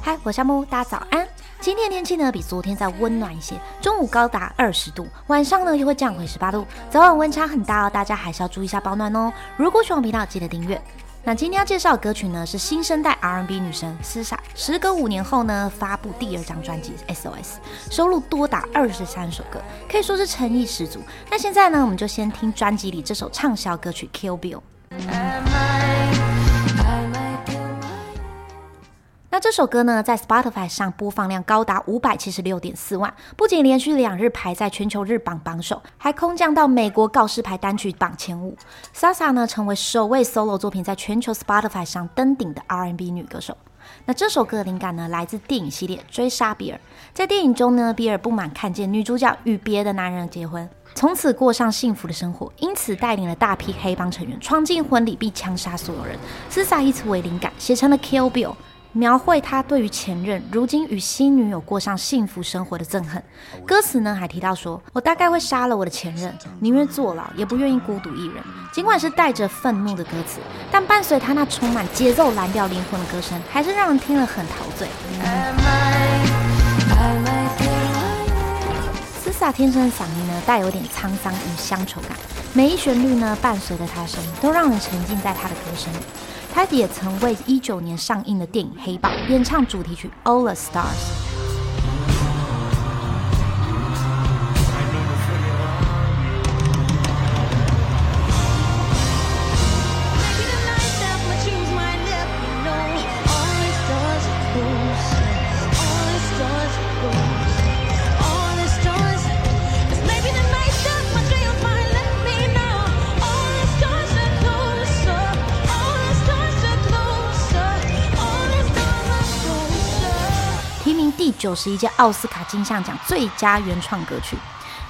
嗨，我是木，大家早安。今天天气呢比昨天再温暖一些，中午高达二十度，晚上呢又会降回十八度，早晚温差很大哦，大家还是要注意一下保暖哦。如果喜欢频道，记得订阅。那今天要介绍的歌曲呢是新生代 R&B 女神 SZA，时隔五年后呢发布第二张专辑 SOS，收录多达二十三首歌，可以说是诚意十足。那现在呢我们就先听专辑里这首畅销歌曲 Kill Bill。那这首歌呢，在 Spotify 上播放量高达五百七十六点四万，不仅连续两日排在全球日榜榜首，还空降到美国告示牌单曲榜前五。Sasa 呢，成为首位 solo 作品在全球 Spotify 上登顶的 R&B 女歌手。那这首歌的灵感呢，来自电影系列《追杀比尔》。在电影中呢，比尔不满看见女主角与别的男人结婚，从此过上幸福的生活，因此带领了大批黑帮成员闯进婚礼并枪杀所有人。Sasa 以此为灵感，写成了《Kill Bill》。描绘他对于前任如今与新女友过上幸福生活的憎恨。歌词呢还提到说：“我大概会杀了我的前任，宁愿坐牢也不愿意孤独一人。”尽管是带着愤怒的歌词，但伴随他那充满节奏、蓝调、灵魂的歌声，还是让人听了很陶醉。斯萨天生的嗓音呢，带有点沧桑与乡愁感，每一旋律呢，伴随着他的声音，都让人沉浸在他的歌声里。他也曾为一九年上映的电影《黑豹》演唱主题曲《All the Stars》。九十一届奥斯卡金像奖最佳原创歌曲。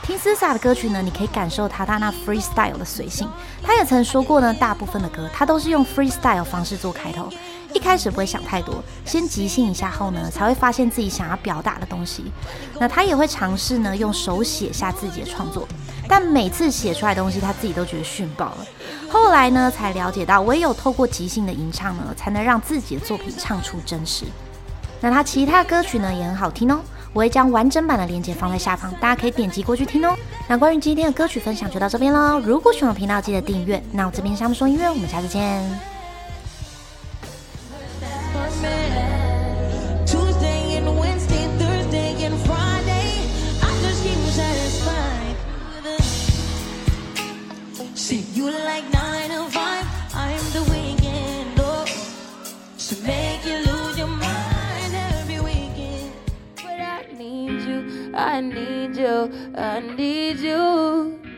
听 SZA 的歌曲呢，你可以感受他他那 freestyle 的随性。他也曾说过呢，大部分的歌他都是用 freestyle 方式做开头，一开始不会想太多，先即兴一下后呢，才会发现自己想要表达的东西。那他也会尝试呢，用手写下自己的创作，但每次写出来的东西他自己都觉得逊爆了。后来呢，才了解到唯有透过即兴的吟唱呢，才能让自己的作品唱出真实。那他其他歌曲呢也很好听哦，我会将完整版的链接放在下方，大家可以点击过去听哦。那关于今天的歌曲分享就到这边喽，如果喜欢频道记得订阅。那我这边是他们说音乐，我们下次见。I need you, I need you.